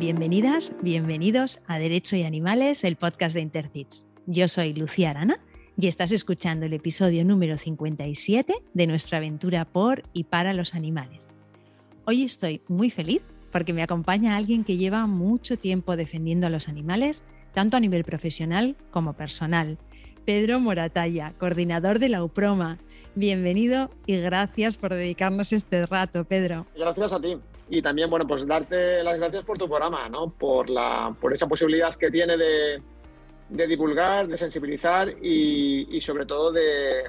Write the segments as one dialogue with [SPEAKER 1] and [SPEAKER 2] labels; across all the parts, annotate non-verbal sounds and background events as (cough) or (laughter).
[SPEAKER 1] Bienvenidas, bienvenidos a Derecho y Animales, el podcast de Intercits. Yo soy Lucía Arana y estás escuchando el episodio número 57 de nuestra aventura por y para los animales. Hoy estoy muy feliz porque me acompaña alguien que lleva mucho tiempo defendiendo a los animales, tanto a nivel profesional como personal. Pedro Moratalla, coordinador de la UPROMA. Bienvenido y gracias por dedicarnos este rato, Pedro.
[SPEAKER 2] Gracias a ti. Y también, bueno, pues darte las gracias por tu programa, ¿no? Por, la, por esa posibilidad que tiene de, de divulgar, de sensibilizar y, sobre todo de,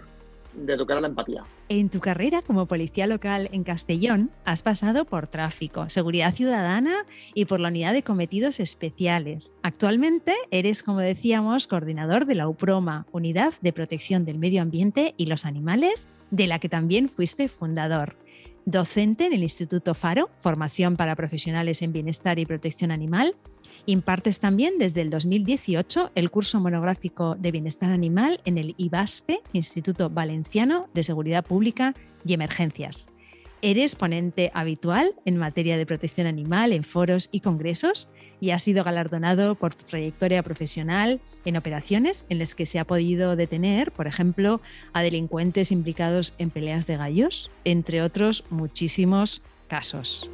[SPEAKER 2] de educar a la empatía.
[SPEAKER 1] En tu carrera como policía local en Castellón has pasado por tráfico, seguridad ciudadana y por la unidad de cometidos especiales. Actualmente eres, como decíamos, coordinador de la UPROMA, Unidad de Protección del Medio Ambiente y los Animales, de la que también fuiste fundador docente en el Instituto Faro, formación para profesionales en bienestar y protección animal. Impartes también desde el 2018 el curso monográfico de bienestar animal en el IBASPE, Instituto Valenciano de Seguridad Pública y Emergencias. Eres ponente habitual en materia de protección animal en foros y congresos y has sido galardonado por trayectoria profesional en operaciones en las que se ha podido detener, por ejemplo, a delincuentes implicados en peleas de gallos, entre otros muchísimos casos.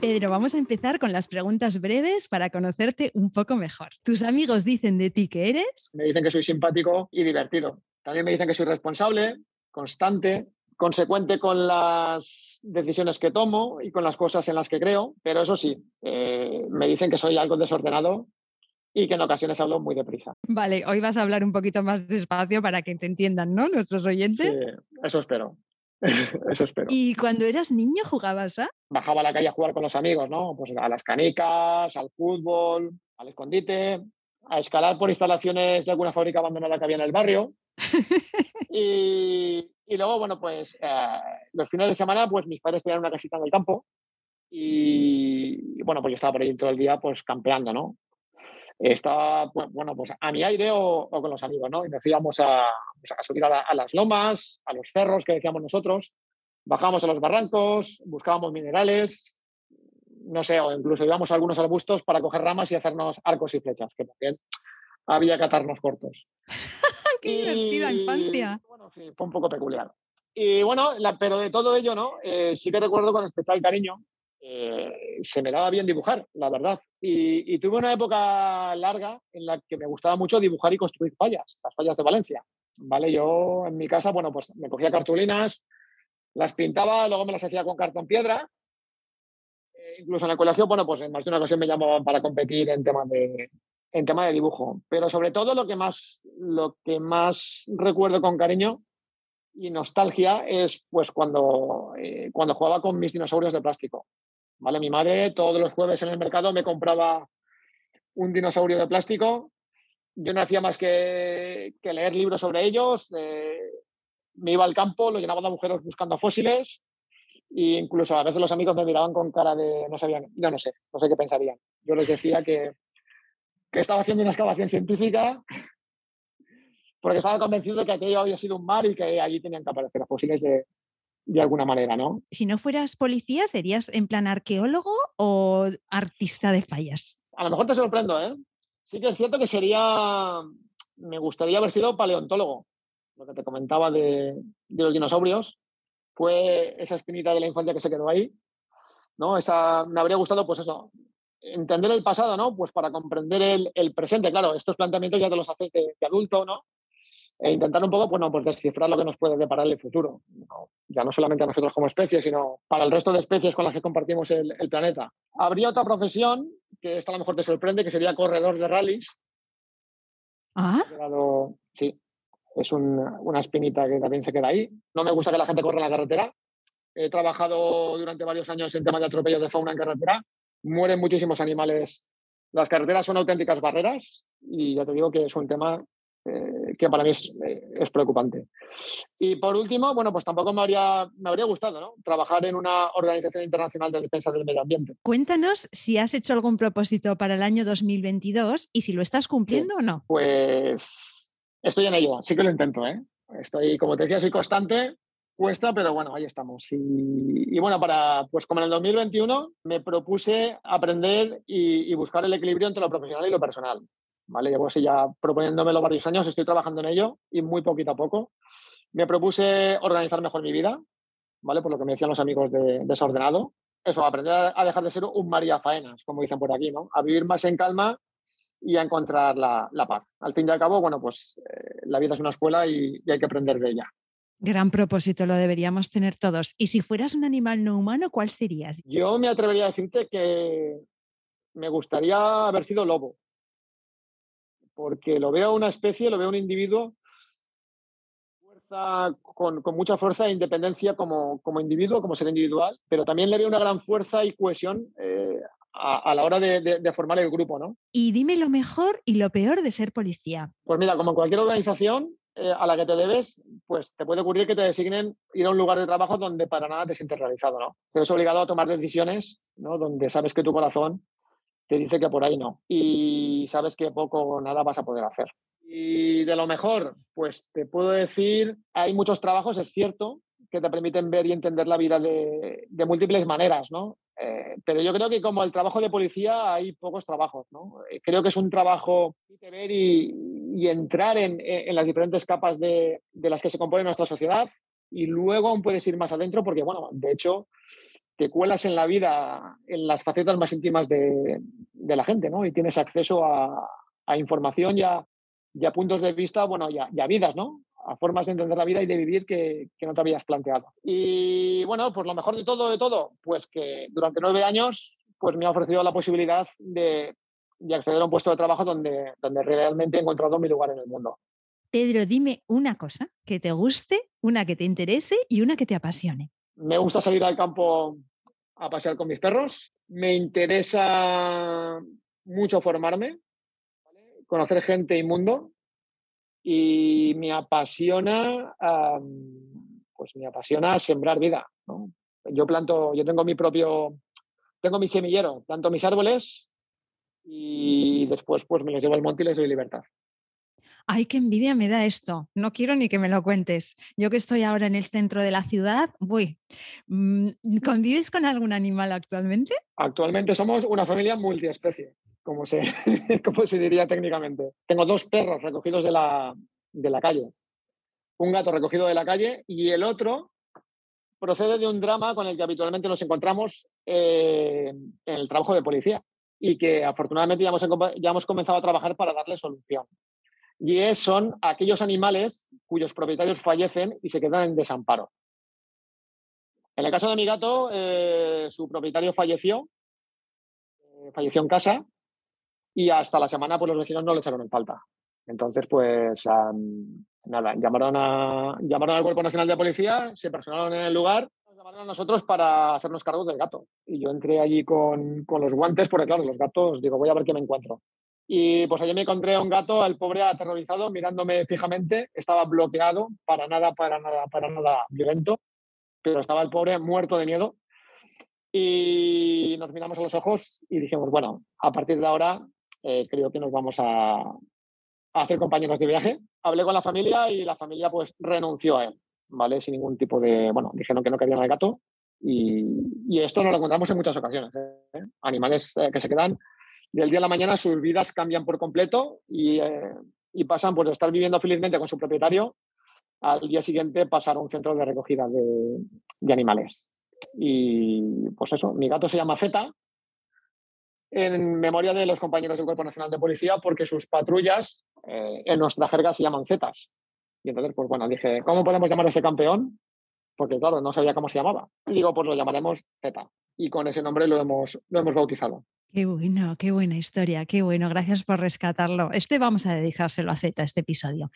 [SPEAKER 1] Pedro, vamos a empezar con las preguntas breves para conocerte un poco mejor. ¿Tus amigos dicen de ti que eres?
[SPEAKER 2] Me dicen que soy simpático y divertido. También me dicen que soy responsable, constante, consecuente con las decisiones que tomo y con las cosas en las que creo, pero eso sí, eh, me dicen que soy algo desordenado y que en ocasiones hablo muy deprisa.
[SPEAKER 1] Vale, hoy vas a hablar un poquito más despacio para que te entiendan, ¿no? Nuestros oyentes.
[SPEAKER 2] Sí, eso espero. (laughs) Eso espero.
[SPEAKER 1] ¿Y cuando eras niño jugabas a?
[SPEAKER 2] Bajaba a la calle a jugar con los amigos, ¿no? Pues a las canicas, al fútbol, al escondite, a escalar por instalaciones de alguna fábrica abandonada que había en el barrio. (laughs) y, y, luego, bueno, pues eh, los fines de semana, pues mis padres tenían una casita en el campo y, bueno, pues yo estaba por ahí todo el día, pues campeando, ¿no? estaba, bueno, pues a mi aire o, con los amigos, ¿no? Y nos íbamos a, pues a subir a, las lomas, a los cerros que decíamos nosotros, bajábamos a los barrancos, buscábamos minerales, no sé, o incluso íbamos a algunos arbustos para coger ramas y hacernos arcos y flechas, que también había que atarnos cortos. (laughs)
[SPEAKER 1] ¡Qué y, divertida infancia!
[SPEAKER 2] Bueno, sí, fue un poco peculiar. Y bueno, la, pero de todo ello, ¿no? Eh, sí que recuerdo con especial cariño eh, se me daba bien dibujar, la verdad. Y, y, tuve una época larga en la que me gustaba mucho dibujar y construir fallas, las fallas de Valencia. ¿Vale? Yo en mi casa, bueno, pues me cogía cartulinas, las pintaba, luego me las hacía con cartón piedra. Eh, incluso en el colegio, bueno, pues en más de una ocasión me llamaban para competir en tema de, en tema de dibujo. Pero sobre todo lo que más, lo que más recuerdo con cariño y nostalgia es pues cuando, eh, cuando jugaba con mis dinosaurios de plástico. ¿Vale? Mi madre todos los jueves en el mercado me compraba un dinosaurio de plástico. Yo no hacía más que, leer libros sobre ellos. Eh, me iba al campo, lo llenaba de agujeros buscando fósiles e incluso a veces los amigos me miraban con cara de no sabían, yo no sé, no sé qué pensarían. Yo les decía que, que estaba haciendo una excavación científica porque estaba convencido de que aquello había sido un mar y que allí tenían que aparecer fósiles de, de alguna manera, ¿no?
[SPEAKER 1] Si no fueras policía, ¿serías en plan arqueólogo o artista de fallas?
[SPEAKER 2] A lo mejor te sorprendo, ¿eh? Sí que es cierto que sería, me gustaría haber sido paleontólogo, lo que te comentaba de, de los dinosaurios, fue esa espinita de la infancia que se quedó ahí, ¿no? Esa, me habría gustado, pues eso, entender el pasado, ¿no? Pues para comprender el, el presente, claro, estos planteamientos ya te los haces de, de adulto, ¿no? e intentar un poco bueno, pues descifrar lo que nos puede deparar el futuro. ¿no? Ya no solamente a nosotros como especie, sino para el resto de especies con las que compartimos el, el, planeta. Habría otra profesión, que esta a lo mejor te sorprende, que sería corredor de rallies.
[SPEAKER 1] ¿Ah?
[SPEAKER 2] Sí, es un, una espinita que también se queda ahí. No me gusta que la gente corra en la carretera. He trabajado durante varios años en temas de atropellos de fauna en carretera. Mueren muchísimos animales. Las carreteras son auténticas barreras y ya te digo que es un tema eh, que para mí es, eh, es, preocupante. Y por último, bueno, pues tampoco me habría, me habría gustado ¿no? trabajar en una organización internacional de defensa del medio ambiente.
[SPEAKER 1] Cuéntanos si has hecho algún propósito para el año 2022 y si lo estás cumpliendo
[SPEAKER 2] sí.
[SPEAKER 1] o no.
[SPEAKER 2] Pues estoy en ello, sí que lo intento. ¿eh? Estoy, como te decía, soy constante. Cuesta, pero bueno, ahí estamos. Y, bueno, para, pues como en el 2021 me propuse aprender y, buscar el equilibrio entre lo profesional y lo personal. ¿Vale? Llevo así ya proponiéndomelo varios años, estoy trabajando en ello y muy poquito a poco. Me propuse organizar mejor mi vida, ¿vale? Por lo que me decían los amigos de Desordenado. Eso, aprender a dejar de ser un María Faenas, como dicen por aquí, ¿no? A vivir más en calma y a encontrar la, paz. Al fin y al cabo, bueno, pues eh, la vida es una escuela y hay que aprender de ella.
[SPEAKER 1] Gran propósito, lo deberíamos tener todos. Y si fueras un animal no humano, ¿cuál serías?
[SPEAKER 2] Yo me atrevería a decirte que me gustaría haber sido lobo, porque lo veo una especie, lo veo un individuo con, mucha fuerza e independencia como, como, individuo, como ser individual, pero también le veo una gran fuerza y cohesión eh, a, la hora de, de, formar el grupo. ¿no?
[SPEAKER 1] Y dime lo mejor y lo peor de ser policía.
[SPEAKER 2] Pues mira, como en cualquier organización, eh, a la que te debes, pues te puede ocurrir que te designen ir a un lugar de trabajo donde para nada te sientes realizado, ¿no? Te ves obligado a tomar decisiones, ¿no? Donde sabes que tu corazón te dice que por ahí no y sabes que poco o nada vas a poder hacer. Y de lo mejor, pues te puedo decir, hay muchos trabajos, es cierto, que te permiten ver y entender la vida de, múltiples maneras, ¿no? Eh, pero yo creo que como el trabajo de policía hay pocos trabajos. ¿no? Eh, creo que es un trabajo de ver y, entrar en, las diferentes capas de, las que se compone nuestra sociedad y luego aún puedes ir más adentro porque, bueno, de hecho, te cuelas en la vida, en las facetas más íntimas de, de la gente ¿no? y tienes acceso a, a información y a, y a, puntos de vista, bueno, ya, ya vidas, ¿no? a formas de entender la vida y de vivir que, que, no te habías planteado. Y bueno, pues lo mejor de todo, de todo, pues que durante nueve años pues me ha ofrecido la posibilidad de, de acceder a un puesto de trabajo donde, donde realmente he encontrado mi lugar en el mundo.
[SPEAKER 1] Pedro, dime una cosa que te guste, una que te interese y una que te apasione.
[SPEAKER 2] Me gusta salir al campo a pasear con mis perros. Me interesa mucho formarme, conocer gente y mundo y me apasiona, pues me apasiona sembrar vida. Yo planto, yo tengo mi propio, tengo mi semillero, planto mis árboles y después pues me los llevo al monte y les doy libertad.
[SPEAKER 1] Ay, qué envidia me da esto. No quiero ni que me lo cuentes. Yo que estoy ahora en el centro de la ciudad, voy. Mm, ¿Convives con algún animal actualmente?
[SPEAKER 2] Actualmente somos una familia multiespecie como se, (laughs) como se diría técnicamente. Tengo dos perros recogidos de la, de la calle. Un gato recogido de la calle y el otro procede de un drama con el que habitualmente nos encontramos eh, en el trabajo de policía y que afortunadamente ya hemos, ya hemos comenzado a trabajar para darle solución. Y son aquellos animales cuyos propietarios fallecen y se quedan en desamparo. En el caso de mi gato, eh, su propietario falleció, eh, falleció en casa y hasta la semana pues los vecinos no le echaron en falta. Entonces, pues nada, llamaron, a, llamaron al Cuerpo Nacional de Policía, se personaron en el lugar, nos llamaron a nosotros para hacernos cargo del gato. Y yo entré allí con, con los guantes, porque claro, los gatos, digo, voy a ver qué me encuentro. Y pues allí me encontré a un gato, al pobre aterrorizado, mirándome fijamente, estaba bloqueado, para nada, para nada, para nada violento, pero estaba el pobre muerto de miedo. Y nos miramos a los ojos y dijimos, bueno, a partir de ahora eh, creo que nos vamos a, hacer compañeros de viaje. Hablé con la familia y la familia pues renunció a él, ¿vale? Sin ningún tipo de, bueno, dijeron que no querían al gato y, esto nos lo encontramos en muchas ocasiones. ¿eh? Animales eh, que se quedan del día a la mañana, sus vidas cambian por completo y, pasan pues, de estar viviendo felizmente con su propietario al día siguiente pasar a un centro de recogida de, de animales. Y pues eso, mi gato se llama Zeta en memoria de los compañeros del Cuerpo Nacional de Policía porque sus patrullas eh, en nuestra jerga se llaman Zetas. Y entonces, pues bueno, dije, ¿cómo podemos llamar a ese campeón? Porque claro, no sabía cómo se llamaba. Y digo, pues lo llamaremos Zeta. Y con ese nombre lo hemos, lo hemos bautizado.
[SPEAKER 1] Qué bueno, qué buena historia, qué bueno. Gracias por rescatarlo. Este vamos a dedicárselo a Zeta, este episodio.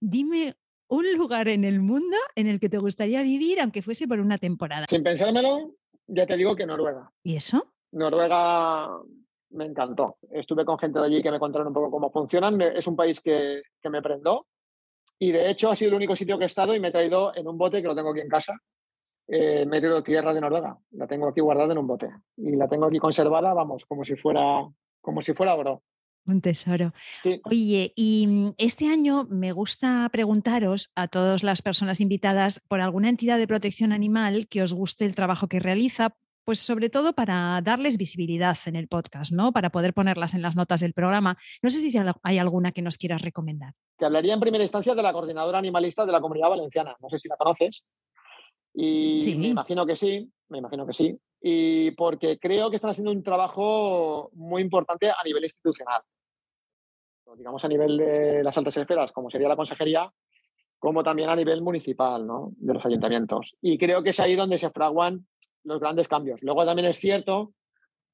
[SPEAKER 1] Dime un lugar en el mundo en el que te gustaría vivir, aunque fuese por una temporada.
[SPEAKER 2] Sin pensármelo, ya te digo que Noruega.
[SPEAKER 1] ¿Y eso?
[SPEAKER 2] Noruega me encantó. Estuve con gente de allí que me contaron un poco cómo funcionan. Es un país que, que me prendó. Y de hecho ha sido el único sitio que he estado y me he traído en un bote que lo tengo aquí en casa. Eh, me he traído tierra de Noruega. La tengo aquí guardada en un bote. Y la tengo aquí conservada, vamos, como si fuera, como si fuera oro.
[SPEAKER 1] Un tesoro. Oye, y mm, este año me gusta preguntaros a todas las personas invitadas por alguna entidad de protección animal que os guste el trabajo que realiza, pues sobre todo para darles visibilidad en el podcast, ¿no? Para poder ponerlas en las notas del programa. No sé si hay alguna que nos quieras recomendar.
[SPEAKER 2] Te hablaría en primera instancia de la coordinadora animalista de la Comunidad Valenciana. No sé si la conoces. Y sí. me imagino que sí, me imagino que sí. Y porque creo que están haciendo un trabajo muy importante a nivel institucional digamos a nivel de las altas esferas, como sería la consejería, como también a nivel municipal, ¿no? de los ayuntamientos. Y creo que es ahí donde se fraguan los grandes cambios. Luego también es cierto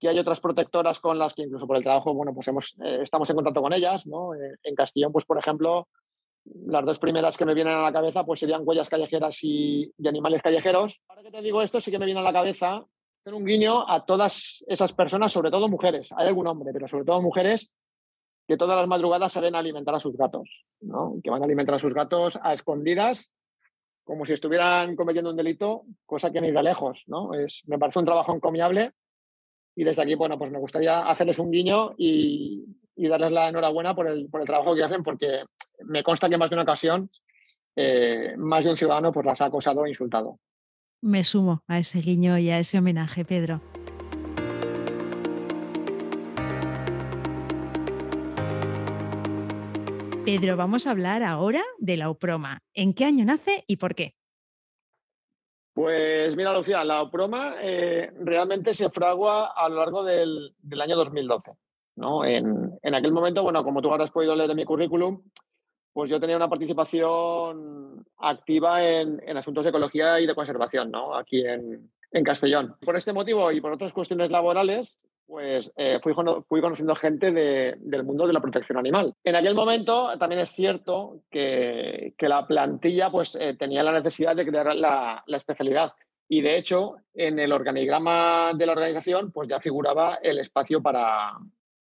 [SPEAKER 2] que hay otras protectoras con las que incluso por el trabajo, bueno, pues hemos, eh, estamos en contacto con ellas, ¿no? Eh, en Castellón, pues por ejemplo, las dos primeras que me vienen a la cabeza pues serían huellas callejeras y, animales callejeros. Ahora que te digo esto, sí que me viene a la cabeza hacer un guiño a todas esas personas, sobre todo mujeres. Hay algún hombre, pero sobre todo mujeres que todas las madrugadas salen a alimentar a sus gatos, ¿no? que van a alimentar a sus gatos a escondidas, como si estuvieran cometiendo un delito, cosa que ni de lejos. ¿no? Es, me parece un trabajo encomiable y desde aquí, bueno, pues me gustaría hacerles un guiño y, darles la enhorabuena por el, por el, trabajo que hacen, porque me consta que en más de una ocasión eh, más de un ciudadano pues, las ha acosado e insultado.
[SPEAKER 1] Me sumo a ese guiño y a ese homenaje, Pedro. Pedro, vamos a hablar ahora de la UPROMA. ¿En qué año nace y por qué?
[SPEAKER 2] Pues mira, Lucía, la UPROMA eh, realmente se fragua a lo largo del, año 2012. ¿no? En, aquel momento, bueno, como tú habrás podido leer de mi currículum, pues yo tenía una participación activa en, asuntos de ecología y de conservación, ¿no? Aquí en Castellón. Por este motivo y por otras cuestiones laborales, pues eh, fui, conociendo gente del mundo de la protección animal. En aquel momento también es cierto que, la plantilla pues, eh, tenía la necesidad de crear la, la, especialidad. Y de hecho, en el organigrama de la organización pues ya figuraba el espacio para,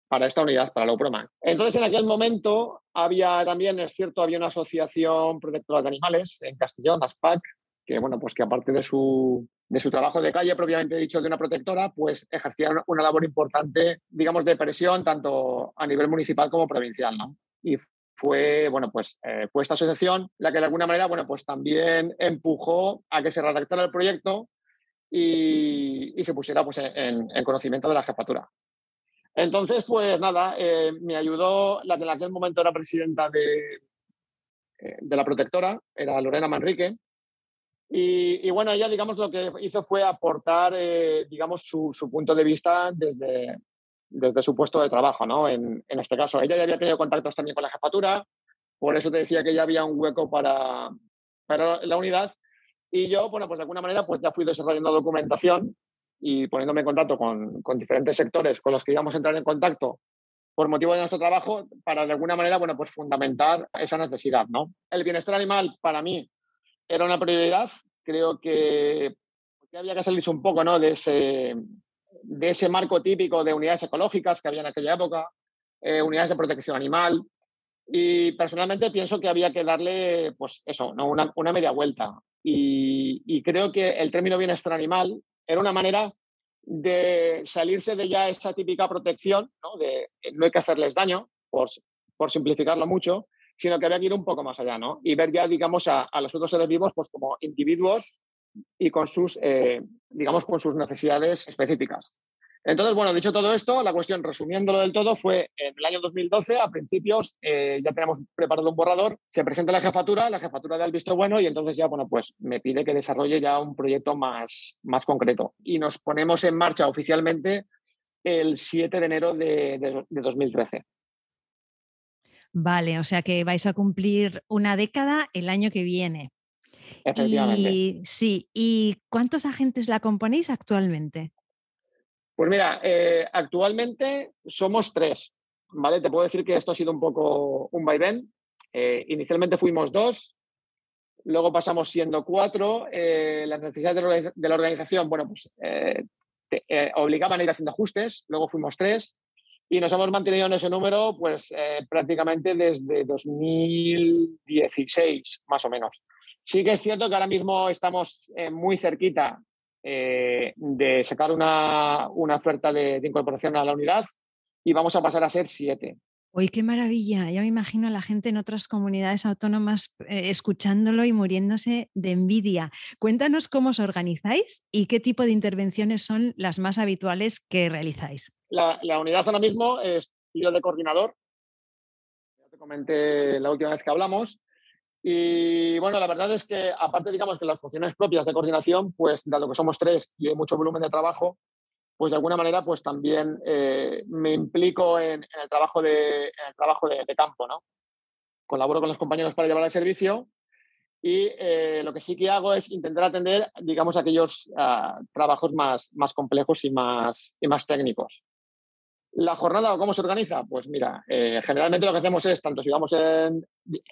[SPEAKER 2] para esta unidad, para la UPROMA. Entonces, en aquel momento había también, es cierto, había una asociación protectora de animales en Castellón, ASPAC, que, bueno, pues que aparte de su, de su trabajo de calle, propiamente dicho, de una protectora, pues ejercía una labor importante, digamos, de presión, tanto a nivel municipal como provincial, ¿no? Y fue, bueno, pues eh, fue esta asociación la que de alguna manera, bueno, pues también empujó a que se redactara el proyecto y, y se pusiera pues en, en, conocimiento de la jefatura. Entonces, pues nada, eh, me ayudó, la que en aquel momento era presidenta de, eh, de la protectora, era Lorena Manrique, y, bueno, ella, digamos, lo que hizo fue aportar, eh, digamos, su, punto de vista desde, desde su puesto de trabajo, ¿no? En, en, este caso, ella ya había tenido contactos también con la jefatura, por eso te decía que ya había un hueco para, para la unidad. Y yo, bueno, pues de alguna manera, pues ya fui desarrollando documentación y poniéndome en contacto con, con diferentes sectores con los que íbamos a entrar en contacto por motivo de nuestro trabajo, para de alguna manera, bueno, pues fundamentar esa necesidad, ¿no? El bienestar animal, para mí, era una prioridad. Creo que, había que salirse un poco ¿no? de, ese, de ese marco típico de unidades ecológicas que había en aquella época, eh, unidades de protección animal. Y personalmente pienso que había que darle, pues eso, ¿no? una, una media vuelta. Y, y, creo que el término bienestar animal era una manera de salirse de ya esa típica protección, ¿no? de no hay que hacerles daño, por, por simplificarlo mucho, sino que había que ir un poco más allá, ¿no? Y ver ya, digamos, a, los otros seres vivos pues como individuos y con sus, eh, digamos, con sus necesidades específicas. Entonces, bueno, dicho todo esto, la cuestión, resumiéndolo del todo, fue en el año 2012, a principios, eh, ya tenemos preparado un borrador, se presenta la jefatura, la jefatura da el visto bueno y entonces ya, bueno, pues me pide que desarrolle ya un proyecto más, más concreto. Y nos ponemos en marcha oficialmente el 7 de enero de, de 2013.
[SPEAKER 1] Vale, o sea que vais a cumplir una década el año que viene.
[SPEAKER 2] Efectivamente.
[SPEAKER 1] Y, sí, ¿y cuántos agentes la componéis actualmente?
[SPEAKER 2] Pues mira, eh, actualmente somos tres, ¿vale? Te puedo decir que esto ha sido un poco un vaivén. Eh, inicialmente fuimos dos, luego pasamos siendo cuatro. Eh, las necesidades de la organización, bueno, pues obligaban a ir haciendo ajustes, luego fuimos tres y nos hemos mantenido en ese número pues eh, prácticamente desde 2016, más o menos. Sí que es cierto que ahora mismo estamos eh, muy cerquita eh, de sacar una, una oferta de, incorporación a la unidad y vamos a pasar a ser siete.
[SPEAKER 1] Uy, qué maravilla. Ya me imagino a la gente en otras comunidades autónomas eh, escuchándolo y muriéndose de envidia. Cuéntanos cómo os organizáis y qué tipo de intervenciones son las más habituales que realizáis.
[SPEAKER 2] La, unidad ahora mismo es yo de coordinador. Ya te comenté la última vez que hablamos. Y bueno, la verdad es que aparte, digamos que las funciones propias de coordinación, pues dado que somos tres y hay mucho volumen de trabajo, pues de alguna manera pues también eh, me implico en, el trabajo, de, el trabajo de, campo, ¿no? Colaboro con los compañeros para llevar el servicio y eh, lo que sí que hago es intentar atender, digamos, aquellos ah, trabajos más, más complejos y más, y más técnicos. La jornada, ¿cómo se organiza? Pues mira, eh, generalmente lo que hacemos es, tanto si vamos en,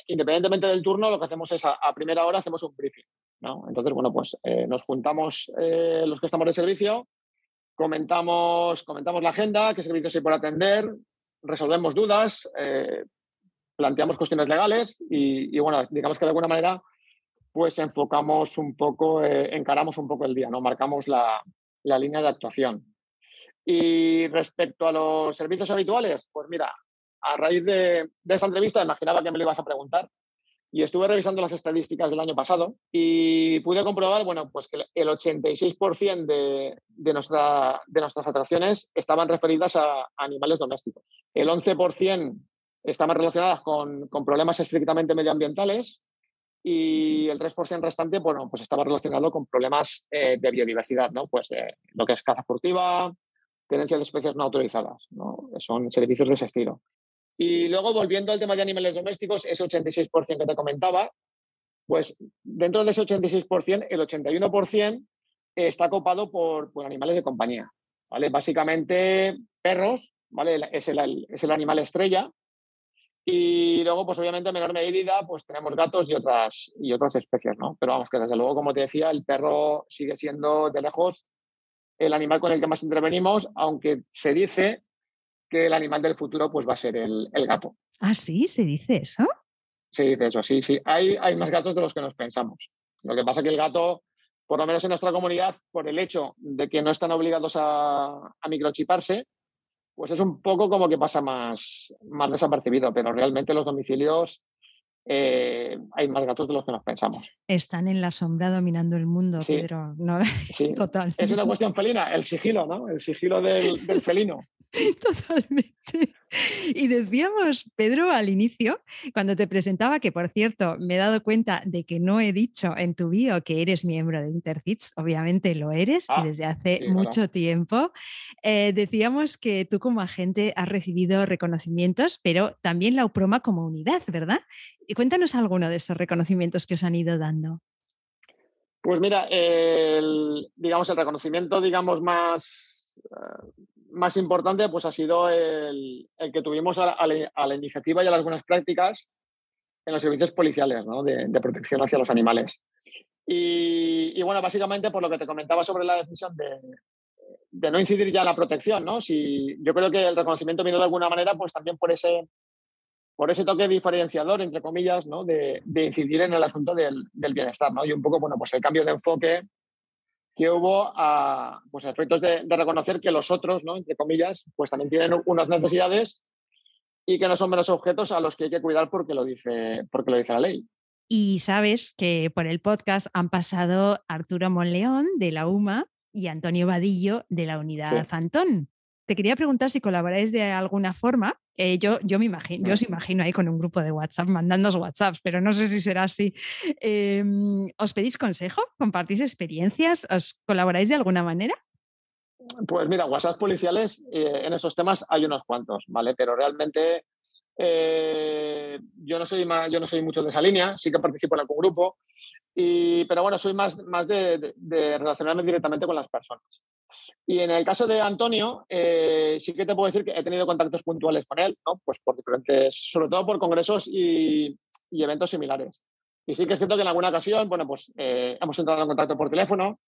[SPEAKER 2] independientemente del turno, lo que hacemos es a, primera hora hacemos un briefing. ¿no? Entonces, bueno, pues nos juntamos los que estamos de servicio, comentamos, comentamos la agenda, qué servicios hay por atender, resolvemos dudas, eh, planteamos cuestiones legales y, bueno, digamos que de alguna manera pues enfocamos un poco, eh, encaramos un poco el día, ¿no? Marcamos la, la, línea de actuación. Y respecto a los servicios habituales, pues mira, a raíz de, de esa entrevista, imaginaba que me lo ibas a preguntar, y estuve revisando las estadísticas del año pasado y pude comprobar, bueno, pues que el 86% de, de, nuestra, de nuestras atracciones estaban referidas a, animales domésticos. El 11% estaban relacionadas con, con, problemas estrictamente medioambientales y el 3% restante, bueno, pues estaba relacionado con problemas eh, de biodiversidad, ¿no? Pues eh, lo que es caza furtiva, tenencia de especies no autorizadas, ¿no? Son servicios de ese estilo. Y luego, volviendo al tema de animales domésticos, ese 86% que te comentaba, pues dentro de ese 86%, el 81% está copado por, por, animales de compañía. ¿vale? Básicamente perros, ¿vale? es, el, es el animal estrella. Y luego, pues obviamente, en menor medida, pues tenemos gatos y otras, y otras especies, ¿no? Pero vamos, que desde luego, como te decía, el perro sigue siendo de lejos el animal con el que más intervenimos, aunque se dice que el animal del futuro pues va a ser el, gato.
[SPEAKER 1] Ah, sí, se dice eso.
[SPEAKER 2] Se dice eso, sí, sí. Hay, hay más gatos de los que nos pensamos. Lo que pasa es que el gato, por lo menos en nuestra comunidad, por el hecho de que no están obligados a, microchiparse, pues es un poco como que pasa más, más desapercibido, pero realmente los domicilios eh, hay más gatos de los que nos pensamos.
[SPEAKER 1] Están en la sombra dominando el mundo, Pedro. No, (laughs) Total.
[SPEAKER 2] Es una cuestión felina, el sigilo, ¿no? El sigilo del, del felino. (laughs)
[SPEAKER 1] Totalmente. Y decíamos, Pedro, al inicio, cuando te presentaba, que por cierto, me he dado cuenta de que no he dicho en tu bio que eres miembro de Intercits, obviamente lo eres y ah, desde hace mucho tiempo. Eh, decíamos que tú como agente has recibido reconocimientos, pero también la UPROMA como unidad, ¿verdad? Y cuéntanos alguno de esos reconocimientos que os han ido dando.
[SPEAKER 2] Pues mira, el, digamos, el reconocimiento, digamos, más, eh, más importante pues, ha sido el, que tuvimos a, la, iniciativa y a las buenas prácticas en los servicios policiales de, protección hacia los animales. Y, bueno, básicamente por lo que te comentaba sobre la decisión de, no incidir ya en la protección, ¿no? Si, yo creo que el reconocimiento vino de alguna manera pues también por ese, por ese toque diferenciador, entre comillas, ¿no? de, incidir en el asunto del, del, bienestar. ¿no? Y un poco, bueno, pues el cambio de enfoque que hubo a pues, efectos de, reconocer que los otros, ¿no? entre comillas, pues también tienen unas necesidades y que no son menos objetos a los que hay que cuidar porque lo dice, porque lo dice la ley.
[SPEAKER 1] Y sabes que por el podcast han pasado Arturo Monleón de la UMA y Antonio Vadillo de la Unidad Fantón te quería preguntar si colaboráis de alguna forma. Eh, yo, yo me imagino, yo os imagino ahí con un grupo de WhatsApp mandando WhatsApps, pero no sé si será así. Em, ¿Os pedís consejo? ¿Compartís experiencias? ¿Os colaboráis de alguna manera?
[SPEAKER 2] Pues mira, WhatsApp policiales eh, en esos temas hay unos cuantos, ¿vale? Pero realmente eh, yo, no soy yo no soy mucho de esa línea, sí que participo en algún grupo, y, pero bueno, soy más, más de, de relacionarme directamente con las personas. Y en el caso de Antonio, eh, sí que te puedo decir que he tenido contactos puntuales con él, ¿no? Pues por diferentes, sobre todo por congresos y, eventos similares. Y sí que es cierto que en alguna ocasión, bueno, pues eh, hemos entrado en contacto por teléfono,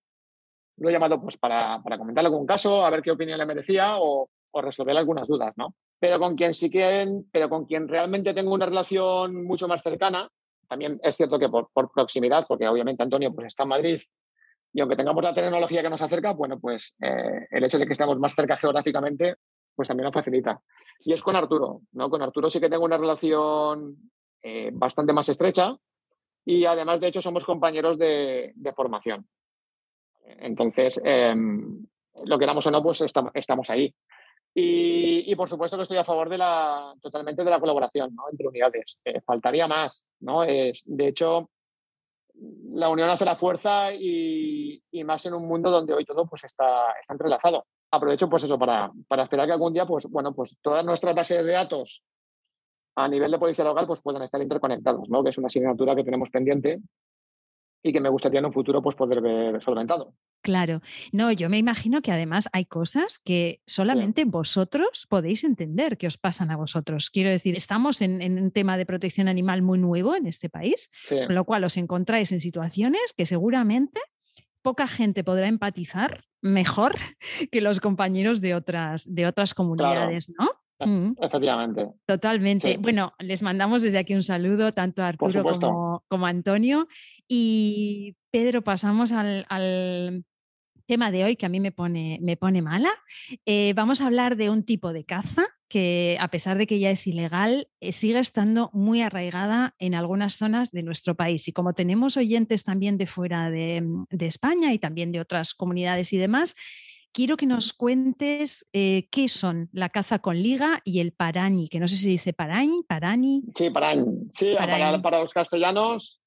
[SPEAKER 2] lo he llamado pues para, para comentarle algún caso, a ver qué opinión le merecía o, o resolver algunas dudas, ¿no? Pero con quien sí que, pero con quien realmente tengo una relación mucho más cercana, también es cierto que por, proximidad, porque obviamente Antonio pues está en Madrid y aunque tengamos la tecnología que nos acerca, bueno, pues eh, el hecho de que estemos más cerca geográficamente, pues también lo facilita. Y es con Arturo, ¿no? Con Arturo sí que tengo una relación eh, bastante más estrecha y además, de hecho, somos compañeros de, formación. Entonces, em, lo queramos o no, pues estamos, ahí. Y, por supuesto que estoy a favor de la, totalmente de la colaboración entre unidades. Eh, faltaría más. ¿no? Es, de hecho, la unión hace la fuerza y, más en un mundo donde hoy todo pues, está, está entrelazado. Aprovecho pues eso para, para esperar que algún día pues, bueno, pues todas nuestras bases de datos a nivel de policía local pues puedan estar interconectados, ¿no? que es una asignatura que tenemos pendiente y que me gustaría en un futuro pues, poder ver solventado.
[SPEAKER 1] Claro, no, yo me imagino que además hay cosas que solamente vosotros podéis entender que os pasan a vosotros. Quiero decir, estamos en, un tema de protección animal muy nuevo en este país, con lo cual os encontráis en situaciones que seguramente poca gente podrá empatizar mejor (laughs) que los compañeros de otras, de otras comunidades, ¿no?
[SPEAKER 2] Mm. Efectivamente.
[SPEAKER 1] Totalmente. Bueno, les mandamos desde aquí un saludo tanto a Arturo como, a Antonio. Y Pedro, pasamos al, tema de hoy que a mí me pone, me pone mala. Eh, vamos a hablar de un tipo de caza que, a pesar de que ya es ilegal, eh, sigue estando muy arraigada en algunas zonas de nuestro país. Y como tenemos oyentes también de fuera de, de España y también de otras comunidades y demás, quiero que nos cuentes eh, qué son la caza con liga y el parañi, que no sé si dice parañi, parani.
[SPEAKER 2] Sí, parañi. Sí, Para, los castellanos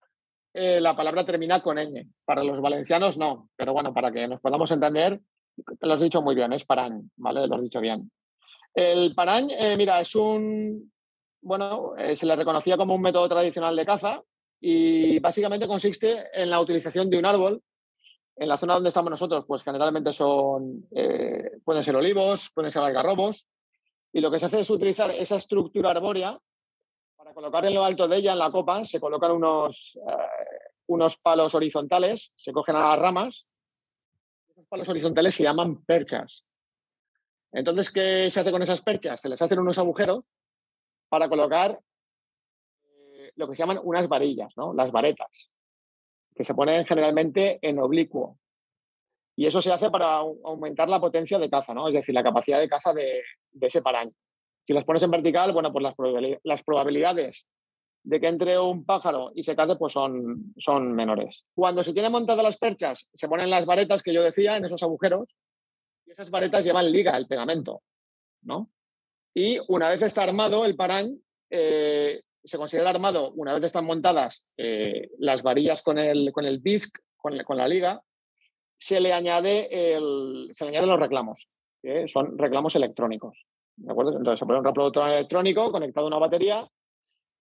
[SPEAKER 2] eh, la palabra termina con ñ. Para los valencianos no, pero bueno, para que nos podamos entender, lo has dicho muy bien, es parañ, ¿vale? Lo has dicho bien. El parañ, eh, mira, es un, bueno, se le reconocía como un método tradicional de caza y básicamente consiste en la utilización de un árbol en la zona donde estamos nosotros, pues generalmente son, eh, pueden ser olivos, pueden ser algarrobos, y lo que se hace es utilizar esa estructura arbórea para colocar en lo alto de ella, en la copa, se colocan unos, eh, unos palos horizontales, se cogen a las ramas, esos palos horizontales se llaman perchas. Entonces, ¿qué se hace con esas perchas? Se les hacen unos agujeros para colocar eh, lo que se llaman unas varillas, ¿no? las varetas que se ponen generalmente en oblicuo. Y eso se hace para aumentar la potencia de caza, ¿no? Es decir, la capacidad de caza de, ese paraño. Si los pones en vertical, bueno, pues las, probabilidades de que entre un pájaro y se cace pues son, son menores. Cuando se tienen montadas las perchas, se ponen las varetas que yo decía en esos agujeros y esas varetas llevan liga, el pegamento, ¿no? Y una vez está armado el parán, eh, se considera armado una vez están montadas eh, las varillas con el, con el BISC, con, la liga, se le, añade se le añaden los reclamos, que son reclamos electrónicos. ¿de acuerdo? Entonces se pone un reproductor electrónico conectado a una batería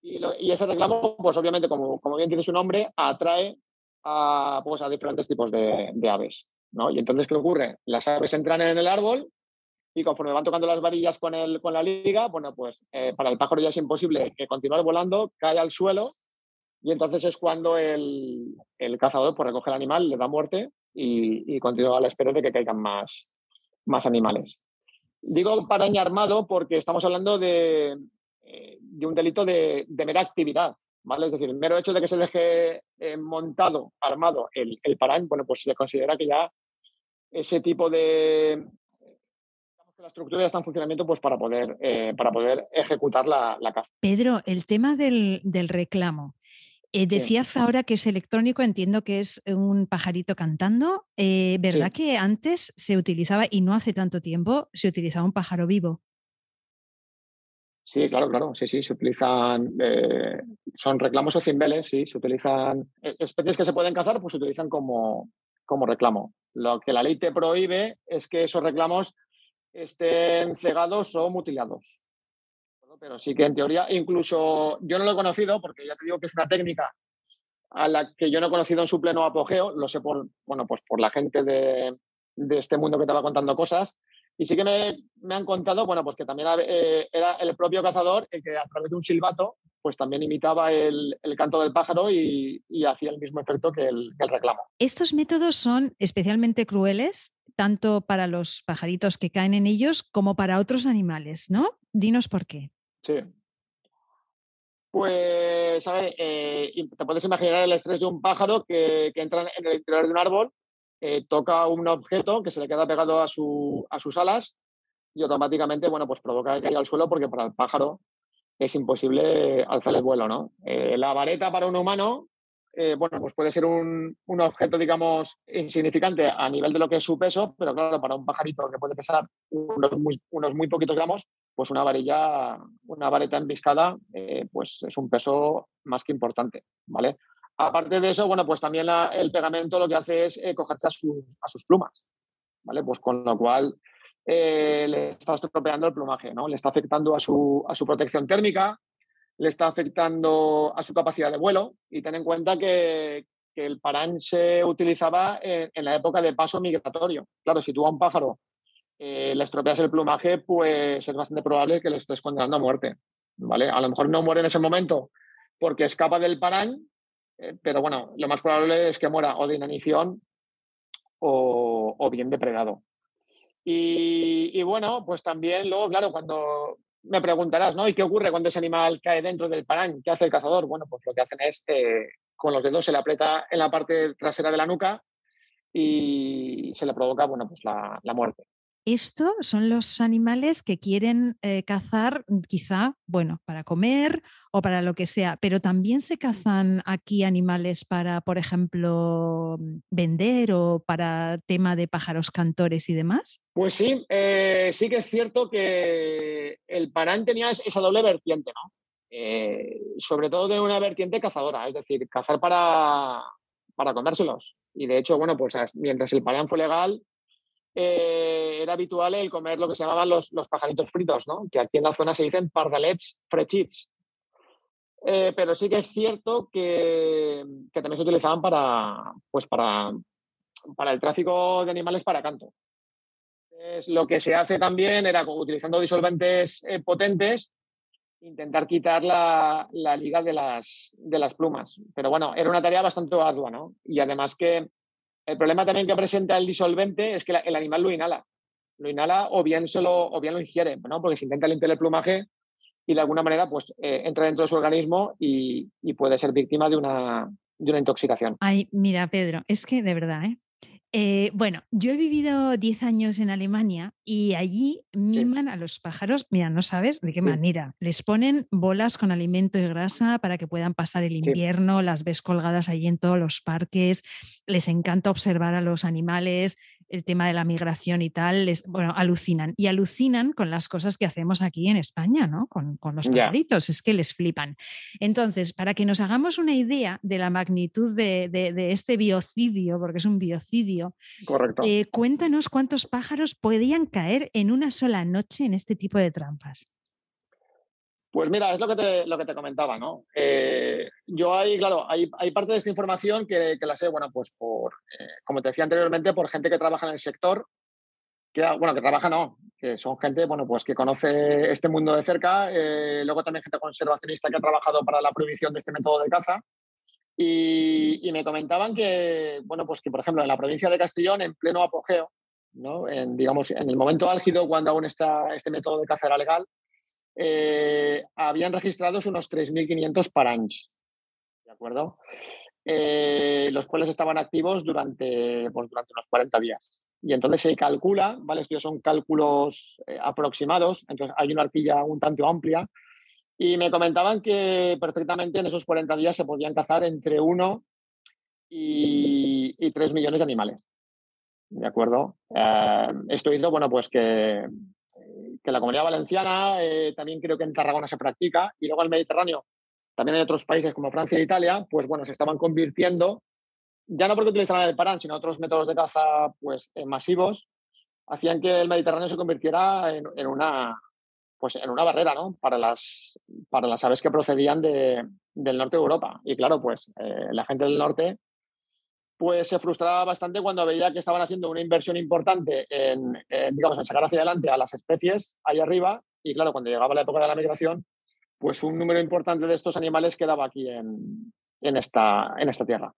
[SPEAKER 2] y, ese reclamo, pues obviamente, como, como, bien tiene su nombre, atrae a, pues, a diferentes tipos de, de aves. ¿no? Y entonces, ¿qué ocurre? Las aves entran en el árbol y conforme van tocando las varillas con, el, con la liga, bueno, pues eh, para el pájaro ya es imposible que continuar volando, cae al suelo y entonces es cuando el, el cazador pues, recoge el animal, le da muerte y, y, continúa a la espera de que caigan más, más animales. Digo paraña armado porque estamos hablando de, eh, de un delito de, de, mera actividad, ¿vale? Es decir, el mero hecho de que se deje eh, montado, armado el, el parañ, bueno, pues se considera que ya ese tipo de, la estructura ya está en funcionamiento pues, para, poder, eh, para poder ejecutar la, la, caza.
[SPEAKER 1] Pedro, el tema del, reclamo. Eh, decías ahora que es electrónico, entiendo que es un pajarito cantando. Eh, ¿Verdad que antes se utilizaba, y no hace tanto tiempo, se utilizaba un pájaro vivo?
[SPEAKER 2] Sí, claro, claro, sí, sí, se utilizan, son reclamos o cimbeles, sí, se utilizan, especies que se pueden cazar, pues se utilizan como, como reclamo. Lo que la ley te prohíbe es que esos reclamos estén cegados o mutilados. Pero sí que en teoría, incluso yo no lo he conocido, porque ya te digo que es una técnica a la que yo no he conocido en su pleno apogeo, lo sé por, bueno, pues por la gente de, de este mundo que te va contando cosas, y sí que me, me han contado, bueno, pues que también eh, era el propio cazador el que a través de un silbato, pues también imitaba el, el canto del pájaro y, y, hacía el mismo efecto que el, que el reclamo.
[SPEAKER 1] Estos métodos son especialmente crueles tanto para los pajaritos que caen en ellos como para otros animales, ¿no? Dinos por qué.
[SPEAKER 2] Sí. Pues, ¿sabes? Eh, te puedes imaginar el estrés de un pájaro que, entra en el interior de un árbol, eh, toca un objeto que se le queda pegado a, su, a sus alas y automáticamente, bueno, pues provoca que caiga al suelo porque para el pájaro es imposible alzar el vuelo, ¿no? Eh, la vareta para un humano, eh, bueno, pues puede ser un, objeto, digamos, insignificante a nivel de lo que es su peso, pero claro, para un pajarito que puede pesar unos muy, unos muy poquitos gramos, pues una varilla, una vareta embiscada, eh, pues es un peso más que importante, ¿vale? Aparte de eso, bueno, pues también el pegamento lo que hace es cogerse a, a sus plumas, ¿vale? Pues con lo cual eh, le está estropeando el plumaje, ¿no? Le está afectando a su, a su protección térmica, le está afectando a su capacidad de vuelo y ten en cuenta que, el parán se utilizaba en, la época de paso migratorio. Claro, si tú a un pájaro eh, le estropeas el plumaje, pues es bastante probable que lo estés condenando a muerte, ¿vale? A lo mejor no muere en ese momento porque escapa del parán, eh, pero bueno, lo más probable es que muera o de inanición o, o bien depredado. Y, bueno, pues también luego, claro, cuando me preguntarás, ¿no? ¿Y qué ocurre cuando ese animal cae dentro del parán? ¿Qué hace el cazador? Bueno, pues lo que hacen es que con los dedos se le aprieta en la parte trasera de la nuca y se le provoca, bueno, pues la muerte.
[SPEAKER 1] Esto son los animales que quieren eh, cazar, mm, quizá, bueno, para comer o para lo que sea, pero también se cazan aquí animales para, por ejemplo, mm, vender o para tema de pájaros cantores y demás.
[SPEAKER 2] Pues sí, eh, sí que es cierto que el parán tenía esa doble vertiente, ¿no? Eh, sobre todo de una vertiente cazadora, es decir, cazar para, para comérselos. Y de hecho, bueno, pues mientras el parán fue legal, eh, era habitual el comer lo que se llamaban los, los, pajaritos fritos, ¿no? que aquí en la zona se dicen pardalets frechits. Eh, pero sí que es cierto que, que, también se utilizaban para, pues para, para el tráfico de animales para canto. lo que se hace también era, utilizando disolventes eh, potentes, intentar quitar la, la liga de las, de las plumas. Pero bueno, era una tarea bastante ardua, ¿no? Y además que el problema también que presenta el disolvente es que el animal lo inhala. Lo inhala o bien, solo, o bien lo ingiere, ¿no? porque se intenta limpiar el plumaje y de alguna manera pues, eh, entra dentro de su organismo y, puede ser víctima de una, de una intoxicación.
[SPEAKER 1] Ay, mira, Pedro, es que de verdad, ¿eh? Eh, bueno, yo he vivido 10 años en Alemania y allí miman a los pájaros, mira, no sabes de qué manera. Les ponen bolas con alimento y grasa para que puedan pasar el invierno, las ves colgadas allí en todos los parques, les encanta observar a los animales, el tema de la migración y tal, les, bueno, alucinan. Y alucinan con las cosas que hacemos aquí en España, ¿no? Con, con los pajaritos, es que les flipan. Entonces, para que nos hagamos una idea de la magnitud de, de, este biocidio, porque es un biocidio,
[SPEAKER 2] Correcto.
[SPEAKER 1] Eh, cuéntanos cuántos pájaros podían caer en una sola noche en este tipo de trampas.
[SPEAKER 2] Pues mira, es lo que te, lo que te comentaba, ¿no? Eh, yo hay, claro, hay, hay, parte de esta información que, la sé, bueno, pues por, eh, como te decía anteriormente, por gente que trabaja en el sector, que, bueno, que trabaja no, que son gente, bueno, pues que conoce este mundo de cerca, eh, luego también gente conservacionista que ha trabajado para la prohibición de este método de caza, y, y, me comentaban que, bueno, pues que por ejemplo en la provincia de Castellón, en pleno apogeo, En, digamos, en el momento álgido, cuando aún está, este método de caza era legal, eh, habían registrados unos 3.500 parangs, ¿de acuerdo? Eh, los cuales estaban activos durante, pues, durante unos 40 días. Y entonces se calcula, ¿vale? Estos son cálculos eh, aproximados, entonces hay una arquilla un tanto amplia, y me comentaban que perfectamente en esos 40 días se podían cazar entre 1 y, y 3 millones de animales. ¿De acuerdo? esto hizo, bueno, pues que que la comunidad valenciana, eh, también creo que en Tarragona se practica, y luego el Mediterráneo, también hay otros países como Francia e Italia, pues bueno, se estaban convirtiendo, ya no porque utilizaran el parán, sino otros métodos de caza pues, eh, masivos, hacían que el Mediterráneo se convirtiera en, una, pues, en una barrera ¿no? para, las, para las aves que procedían de, del norte de Europa. Y claro, pues eh, la gente del norte pues se frustraba bastante cuando veía que estaban haciendo una inversión importante en, digamos, en sacar hacia adelante a las especies ahí arriba y claro, cuando llegaba la época de la migración, pues un número importante de estos animales quedaba aquí en, en, esta, en esta tierra.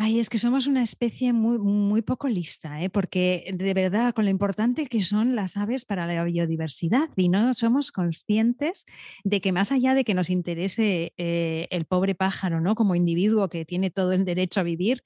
[SPEAKER 1] Ay, es que somos una especie muy, muy poco lista, ¿eh? porque de verdad, con lo importante que son las aves para la biodiversidad, y no somos conscientes de que más allá de que nos interese eh, el pobre pájaro, ¿no? Como individuo que tiene todo el derecho a vivir,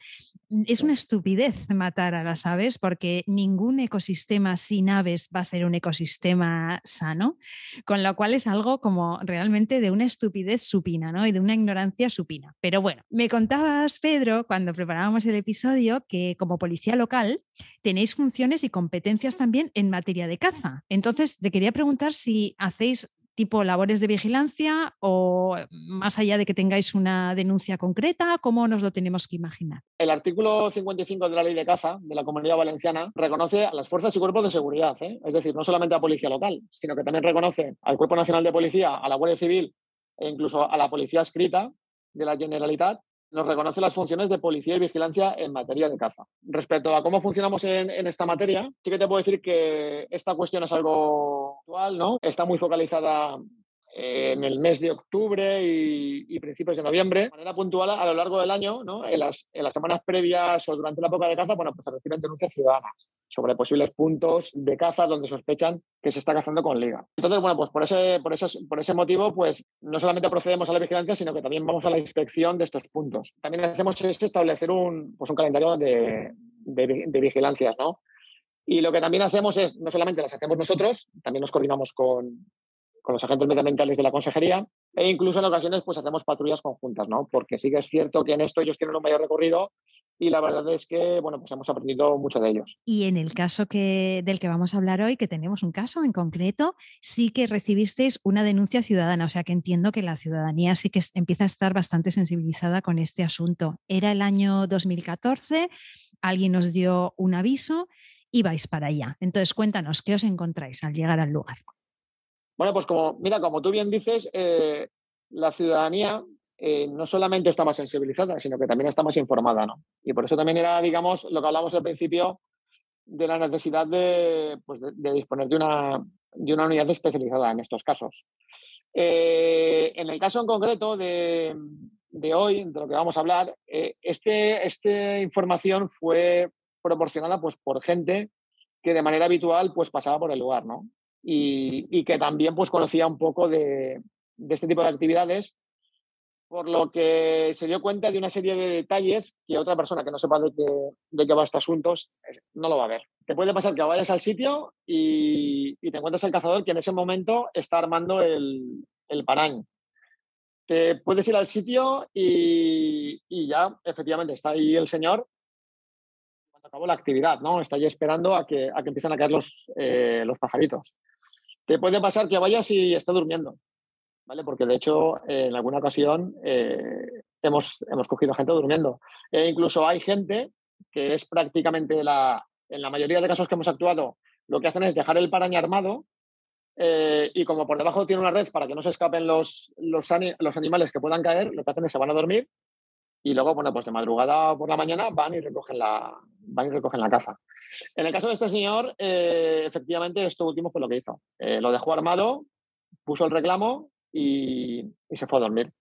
[SPEAKER 1] es una estupidez matar a las aves porque ningún ecosistema sin aves va a ser un ecosistema sano, con lo cual es algo como realmente de una estupidez supina ¿no? y de una ignorancia supina. Pero bueno, me contabas, Pedro, cuando preparábamos el episodio, que como policía local tenéis funciones y competencias también en materia de caza. Entonces, te quería preguntar si hacéis tipo labores de vigilancia o más allá de que tengáis una denuncia concreta? ¿Cómo nos lo tenemos que imaginar?
[SPEAKER 2] El artículo 55 de la ley de caza de la Comunidad Valenciana reconoce a las fuerzas y cuerpos de seguridad, ¿eh? es decir, no solamente a Policía Local, sino que también reconoce al Cuerpo Nacional de Policía, a la Guardia Civil e incluso a la Policía Escrita de la Generalitat nos reconoce las funciones de policía y vigilancia en materia de caza. Respecto a cómo funcionamos en, esta materia, sí que te puedo decir que esta cuestión es algo actual, ¿no? Está muy focalizada en el mes de octubre y, principios de noviembre, de manera puntual a lo largo del año, ¿no? en, las, en, las, semanas previas o durante la época de caza, bueno, pues se reciben denuncias ciudadanas sobre posibles puntos de caza donde sospechan que se está cazando con liga. Entonces, bueno, pues por ese, por ese, por ese motivo, pues no solamente procedemos a la vigilancia, sino que también vamos a la inspección de estos puntos. También hacemos es establecer un, pues un calendario de, de, de vigilancias, ¿no? Y lo que también hacemos es, no solamente las hacemos nosotros, también nos coordinamos con, con los agentes medioambientales de la consejería e incluso en ocasiones pues hacemos patrullas conjuntas, ¿no? Porque sí que es cierto que en esto ellos tienen un mayor recorrido y la verdad es que, bueno, pues hemos aprendido mucho de ellos.
[SPEAKER 1] Y en el caso que, del que vamos a hablar hoy, que tenemos un caso en concreto, sí que recibisteis una denuncia ciudadana, o sea que entiendo que la ciudadanía sí que empieza a estar bastante sensibilizada con este asunto. Era el año 2014, alguien nos dio un aviso y vais para allá. Entonces, cuéntanos, ¿qué os encontráis al llegar al lugar?
[SPEAKER 2] Bueno, pues como, mira, como tú bien dices, eh, la ciudadanía eh, no solamente está más sensibilizada, sino que también está más informada, ¿no? Y por eso también era, digamos, lo que hablamos al principio de la necesidad de, pues de, disponer de una, de una, unidad especializada en estos casos. Eh, en el caso en concreto de, de, hoy, de lo que vamos a hablar, este, esta información fue proporcionada pues, por gente que de manera habitual pues, pasaba por el lugar, ¿no? Y, que también pues, conocía un poco de, este tipo de actividades, por lo que se dio cuenta de una serie de detalles que otra persona que no sepa de qué, de qué va este asunto no lo va a ver. Te puede pasar que vayas al sitio y, te encuentres al cazador que en ese momento está armando el, el parañ. Te puedes ir al sitio y, ya efectivamente está ahí el señor cuando acabó la actividad, ¿no? Está ahí esperando a que, a que empiecen a caer los, eh, los pajaritos. Te puede pasar que vayas y esté durmiendo, ¿vale? Porque de hecho, en alguna ocasión eh, hemos, hemos cogido gente durmiendo. E incluso hay gente que es prácticamente la, en la mayoría de casos que hemos actuado, lo que hacen es dejar el paraña armado eh, y como por debajo tiene una red para que no se escapen los, los, los, animales que puedan caer, lo que hacen es se van a dormir y luego, bueno, pues de madrugada por la mañana van y recogen la, van y recogen la caza. En el caso de este señor, eh, efectivamente, esto último fue lo que hizo. Eh, lo dejó armado, puso el reclamo y, se fue a dormir.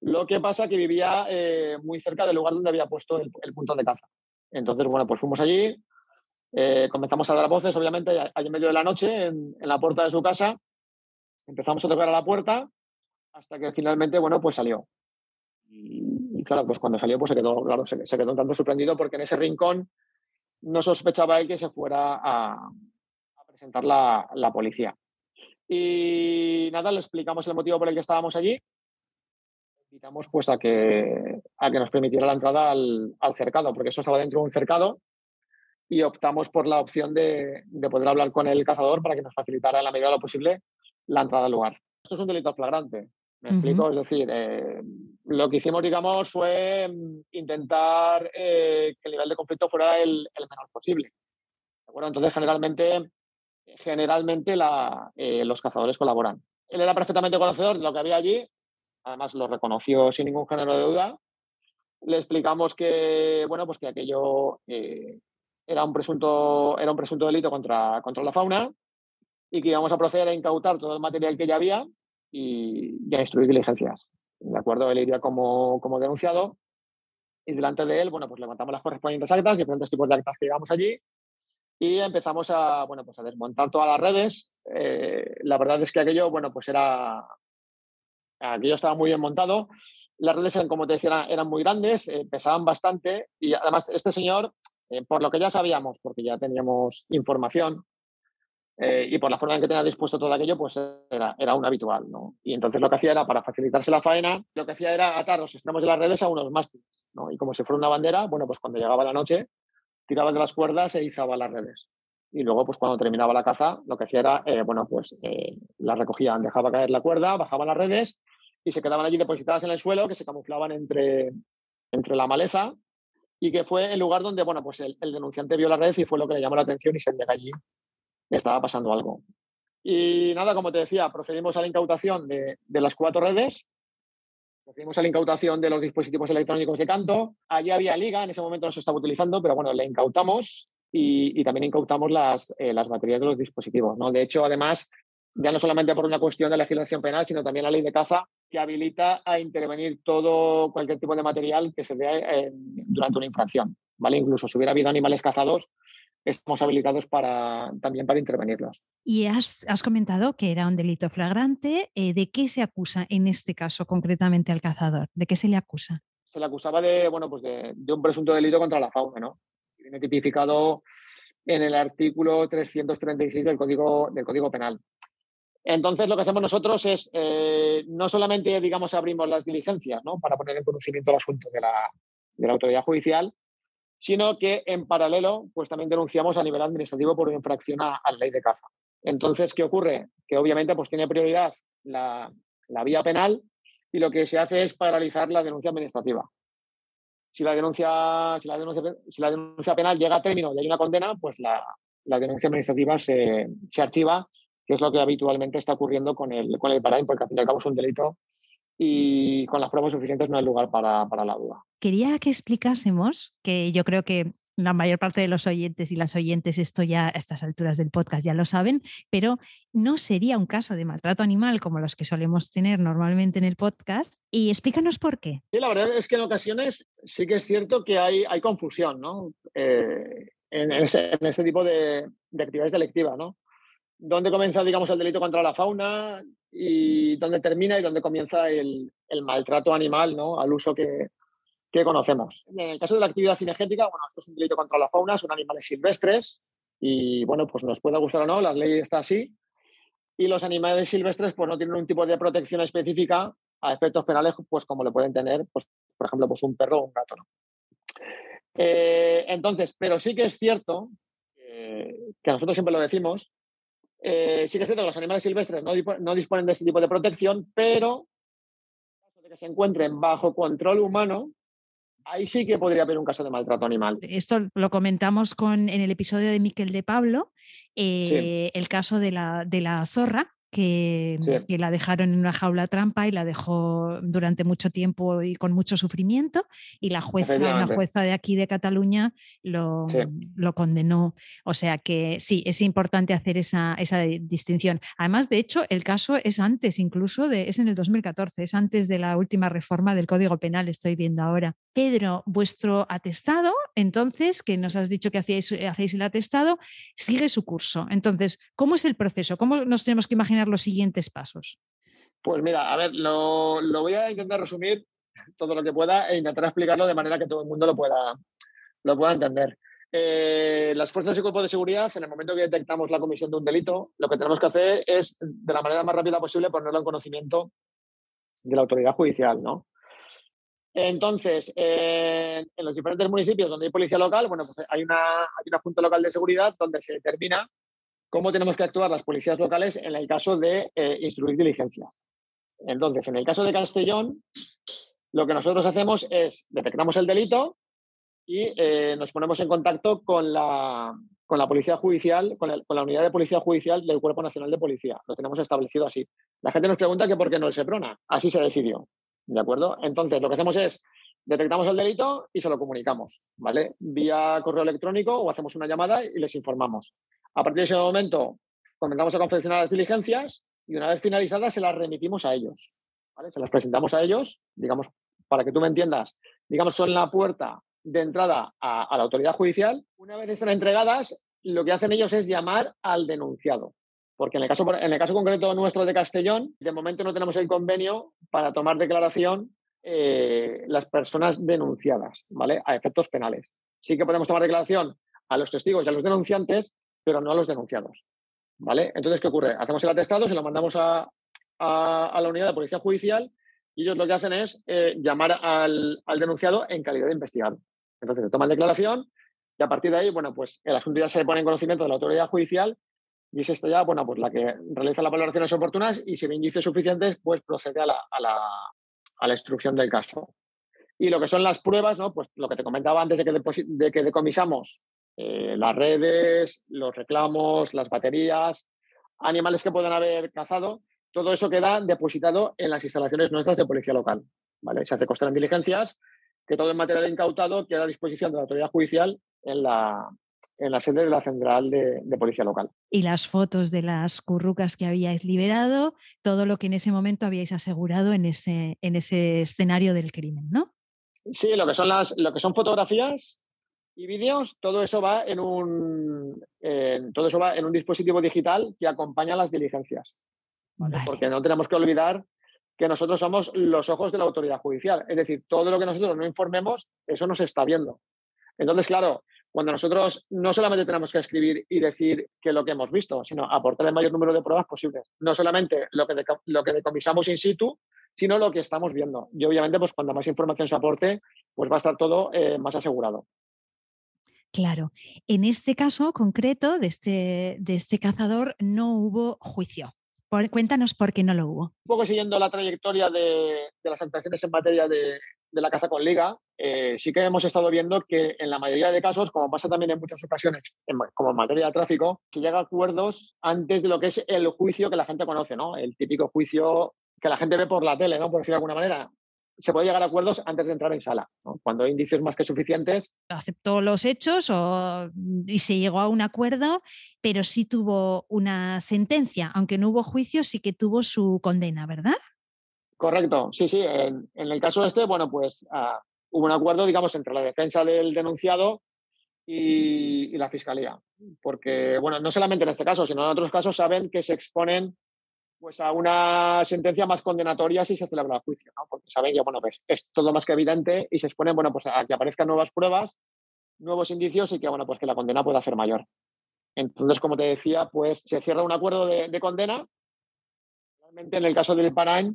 [SPEAKER 2] Lo que pasa que vivía eh, muy cerca del lugar donde había puesto el, punto de caza. Entonces, bueno, pues fuimos allí, comenzamos a dar voces, obviamente, allí en medio de la noche, en, en la puerta de su casa. Empezamos a tocar a la puerta hasta que finalmente, bueno, pues salió. Y, claro, pues cuando salió, pues se quedó, claro, se, quedó un tanto sorprendido porque en ese rincón no sospechaba él que se fuera a, presentar la, la, policía. Y nada, le explicamos el motivo por el que estábamos allí. Invitamos pues a que, a que nos permitiera la entrada al, al cercado, porque eso estaba dentro de un cercado y optamos por la opción de, de, poder hablar con el cazador para que nos facilitara en la medida de lo posible la entrada al lugar. Esto es un delito flagrante. ¿Me explico? Es decir, eh, lo que hicimos, digamos, fue mm, intentar eh, que el nivel de conflicto fuera el, menor posible. Entonces, generalmente, generalmente eh, los cazadores colaboran. Él era perfectamente conocedor de lo que había allí, además lo reconoció sin ningún género de duda. Le explicamos que, bueno, pues que aquello era, un presunto, era un presunto delito contra, contra la fauna y que íbamos a proceder a incautar todo el material que ya había y, a instruir diligencias. ¿De acuerdo? Él iría como, como denunciado y delante de él, bueno, pues levantamos las correspondientes actas, diferentes tipos de actas que llevamos allí y empezamos a, bueno, pues a desmontar todas las redes. Eh, la verdad es que aquello, bueno, pues era, aquello estaba muy bien montado Las redes, eran, como te decía, eran muy grandes, eh, pesaban bastante y además este señor, eh, por lo que ya sabíamos, porque ya teníamos información eh, y por la forma en que tenía dispuesto todo aquello, pues era, era un habitual. ¿no? Y entonces lo que hacía era, para facilitarse la faena, lo que hacía era atar los extremos de las redes a unos mástiles. ¿no? Y como si fuera una bandera, bueno, pues cuando llegaba la noche, tiraba de las cuerdas e izaba las redes. Y luego, pues cuando terminaba la caza, lo que hacía era, bueno, pues la recogían, dejaba caer la cuerda, bajaban las redes y se quedaban allí depositadas en el suelo, que se camuflaban entre, entre la maleza y que fue el lugar donde bueno, pues el, denunciante vio la red y fue lo que le llamó la atención y se que allí estaba pasando algo. Y nada, como te decía, procedimos a la incautación de, de las cuatro redes, procedimos a la incautación de los dispositivos electrónicos de canto. Allí había liga, en ese momento no se estaba utilizando, pero bueno, le incautamos y, y también incautamos las, eh, las baterías de los dispositivos. ¿no? De hecho, además, ya no solamente por una cuestión de legislación penal, sino también la ley de caza, que habilita a intervenir todo cualquier tipo de material que se vea durante una infracción. ¿vale? Incluso si hubiera habido animales cazados, estamos habilitados para, también para intervenirlos.
[SPEAKER 1] Y has, comentado que era un delito flagrante. Eh, ¿De qué se acusa en este caso concretamente al cazador? ¿De qué se le acusa?
[SPEAKER 2] Se le acusaba de, bueno, pues de, de un presunto delito contra la fauna, ¿no? Viene tipificado en el artículo 336 del Código, del Código Penal. Entonces, lo que hacemos nosotros es, eh, no solamente, digamos, abrimos las diligencias ¿no? para poner en conocimiento el asunto de la, de la, autoridad judicial, sino que en paralelo, pues también denunciamos a nivel administrativo por infracción a, la ley de caza. Entonces, ¿qué ocurre? Que obviamente pues, tiene prioridad la, la vía penal y lo que se hace es paralizar la denuncia administrativa. Si la denuncia, si la denuncia, si la denuncia penal llega a término y hay una condena, pues la, la denuncia administrativa se, se archiva que es lo que habitualmente está ocurriendo con el, con el porque al fin y al cabo es un delito y con las pruebas suficientes no hay lugar para, para la duda.
[SPEAKER 1] Quería que explicásemos, que yo creo que la mayor parte de los oyentes y las oyentes esto ya a estas alturas del podcast ya lo saben, pero no sería un caso de maltrato animal como los que solemos tener normalmente en el podcast. Y explícanos por qué.
[SPEAKER 2] Sí, la verdad es que en ocasiones sí que es cierto que hay, hay confusión ¿no? Eh, en, ese, tipo de, de actividades delictivas. ¿no? dónde comienza, digamos, el delito contra la fauna y dónde termina y dónde comienza el, maltrato animal, ¿no? Al uso que, conocemos. En el caso de la actividad cinegética, bueno, esto es un delito contra la fauna, son animales silvestres y, bueno, pues nos puede gustar o no, la ley está así. Y los animales silvestres, pues no tienen un tipo de protección específica a efectos penales, pues como le pueden tener, pues, por ejemplo, pues un perro o un gato, eh, entonces, pero sí que es cierto que nosotros siempre lo decimos, eh, sí que es cierto que los animales silvestres no, no, disponen de este tipo de protección, pero que se encuentren bajo control humano, ahí sí que podría haber un caso de maltrato animal.
[SPEAKER 1] Esto lo comentamos con, en el episodio de Miquel de Pablo, eh, el caso de la, de la zorra, que, la dejaron en una jaula trampa y la dejó durante mucho tiempo y con mucho sufrimiento y la jueza, una jueza de aquí de Cataluña lo, lo, condenó. O sea que sí, es importante hacer esa, esa, distinción. Además, de hecho, el caso es antes incluso, de, es en el 2014, es antes de la última reforma del Código Penal, estoy viendo ahora. Pedro, vuestro atestado, entonces, que nos has dicho que hacéis, hacéis el atestado, sigue su curso. Entonces, ¿cómo es el proceso? ¿Cómo nos tenemos que imaginar? Los siguientes pasos?
[SPEAKER 2] Pues mira, a ver, lo, voy a intentar resumir (laughs) todo lo que pueda e intentar explicarlo de manera que todo el mundo lo pueda, lo pueda entender. Eh, las fuerzas y cuerpos de seguridad, en el momento que detectamos la comisión de un delito, lo que tenemos que hacer es, de la manera más rápida posible, ponerlo en conocimiento de la autoridad judicial, ¿no? Entonces, en los diferentes municipios donde hay policía local, bueno, pues hay una, hay una junta local de seguridad donde se determina cómo tenemos que actuar las policías locales en el caso de eh, instruir diligencias. Entonces, en el caso de Castellón, lo que nosotros hacemos es detectamos el delito y eh, nos ponemos en contacto con la, con la policía judicial, con, la unidad de policía judicial del Cuerpo Nacional de Policía. Lo tenemos establecido así. La gente nos pregunta que por qué no el SEPRONA. Así se decidió. ¿De acuerdo? Entonces, lo que hacemos es detectamos el delito y se lo comunicamos, ¿vale? Vía correo electrónico o hacemos una llamada y les informamos. A partir de ese momento, comenzamos a confeccionar las diligencias y una vez finalizadas se las remitimos a ellos. Se las presentamos a ellos, digamos, para que tú me entiendas, digamos, son la puerta de entrada a, la autoridad judicial. Una vez están entregadas, lo que hacen ellos es llamar al denunciado. Porque en el, caso, en el caso concreto nuestro de Castellón, de momento no tenemos el convenio para tomar declaración eh, las personas denunciadas, ¿vale? A efectos penales. Sí que podemos tomar declaración a los testigos y a los denunciantes, pero no a los denunciados, ¿vale? Entonces, ¿qué ocurre? Hacemos el atestado, se lo mandamos a, la unidad de policía judicial y ellos lo que hacen es eh, llamar al, al, denunciado en calidad de investigado. Entonces, se toman declaración y a partir de ahí, bueno, pues el asunto ya se pone en conocimiento de la autoridad judicial y es esta ya, bueno, pues la que realiza las valoraciones oportunas y si ve indicios suficientes, pues procede a la, a la, a la instrucción del caso. Y lo que son las pruebas, ¿no? Pues lo que te comentaba antes de que, de que decomisamos eh, las redes, los reclamos, las baterías, animales que puedan haber cazado, todo eso queda depositado en las instalaciones nuestras de policía local. ¿vale? Se hace costar en diligencias, que todo el material incautado queda a disposición de la autoridad judicial en la, en la sede de la central de, policía local.
[SPEAKER 1] Y las fotos de las currucas que habíais liberado, todo lo que en ese momento habíais asegurado en ese, en ese escenario del crimen, ¿no?
[SPEAKER 2] Sí, lo que son, las, lo que son fotografías y vídeos, todo eso va en un, todo eso va en un dispositivo digital que acompaña las diligencias. Porque no tenemos que olvidar que nosotros somos los ojos de la autoridad judicial. Es decir, todo lo que nosotros no informemos, eso no se está viendo. Entonces, claro, cuando nosotros no solamente tenemos que escribir y decir que lo que hemos visto, sino aportar el mayor número de pruebas posibles. No solamente lo que, lo que decomisamos in situ, sino lo que estamos viendo. Y obviamente, pues cuando más información se aporte, pues va a estar todo eh, más asegurado.
[SPEAKER 1] Claro, en este caso concreto de este, de este cazador no hubo juicio. cuéntanos por qué no lo hubo. Un
[SPEAKER 2] poco siguiendo la trayectoria de, las actuaciones en materia de, de la caza con liga, eh, sí que hemos estado viendo que en la mayoría de casos, como pasa también en muchas ocasiones, como en materia de tráfico, se llega a acuerdos antes de lo que es el juicio que la gente conoce, ¿no? El típico juicio que la gente ve por la tele, ¿no? Por decirlo de alguna manera. Se puede llegar a acuerdos antes de entrar en sala, cuando hay indicios más que suficientes.
[SPEAKER 1] Aceptó los hechos y se llegó a un acuerdo, pero sí tuvo una sentencia, aunque no hubo juicio, sí que tuvo su condena, ¿verdad?
[SPEAKER 2] Correcto, sí, sí. En, el caso este, bueno, pues ah, hubo un acuerdo, digamos, entre la defensa del denunciado y, la fiscalía. Porque, bueno, no solamente en este caso, sino en otros casos saben que se exponen pues, a una sentencia más condenatoria si se celebra el juicio, ¿no? Porque saben que, bueno, pues es todo más que evidente y se exponen, bueno, pues a que aparezcan nuevas pruebas, nuevos indicios y que, bueno, pues que la condena pueda ser mayor. Entonces, como te decía, pues se cierra un acuerdo de, de condena. Realmente, en el caso del Parañ,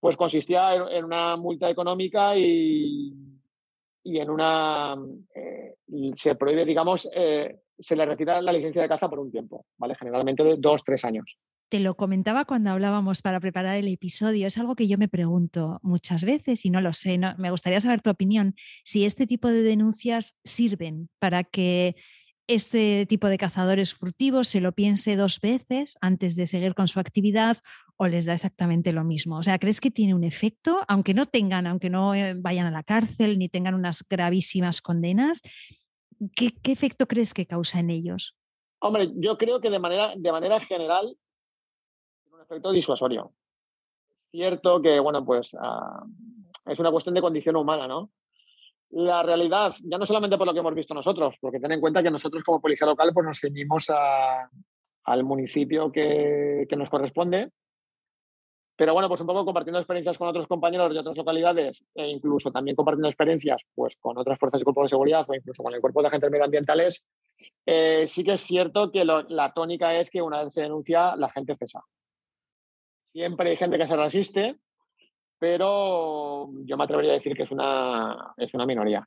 [SPEAKER 2] pues consistía en, una multa económica y, y en una eh, se prohíbe, digamos, eh, se le retira la licencia de caza por un tiempo, ¿vale? Generalmente de dos, tres años.
[SPEAKER 1] Te lo comentaba cuando hablábamos para preparar el episodio. Es algo que yo me pregunto muchas veces y no lo sé. me gustaría saber tu opinión. Si este tipo de denuncias sirven para que este tipo de cazadores furtivos se lo piense dos veces antes de seguir con su actividad o les da exactamente lo mismo? O sea, ¿crees que tiene un efecto? Aunque no tengan, aunque no eh, vayan a la cárcel ni tengan unas gravísimas condenas, ¿qué, efecto crees que causa en ellos?
[SPEAKER 2] Hombre, yo creo que de manera, de manera general efecto disuasorio. Cierto que, bueno, pues ah, es una cuestión de condición humana, ¿no? la realidad, ya no solamente por lo que hemos visto nosotros, porque ten en cuenta que nosotros como policía local pues nos ceñimos al municipio que, nos corresponde, pero bueno, pues un poco compartiendo experiencias con otros compañeros de otras localidades e incluso también compartiendo experiencias pues con otras fuerzas y cuerpos de seguridad o incluso con el cuerpo de agentes medioambientales, eh, sí que es cierto que la tónica es que una vez se denuncia, la gente cesa. Siempre hay gente que se resiste, pero yo me atrevería a decir que es una, es una minoría.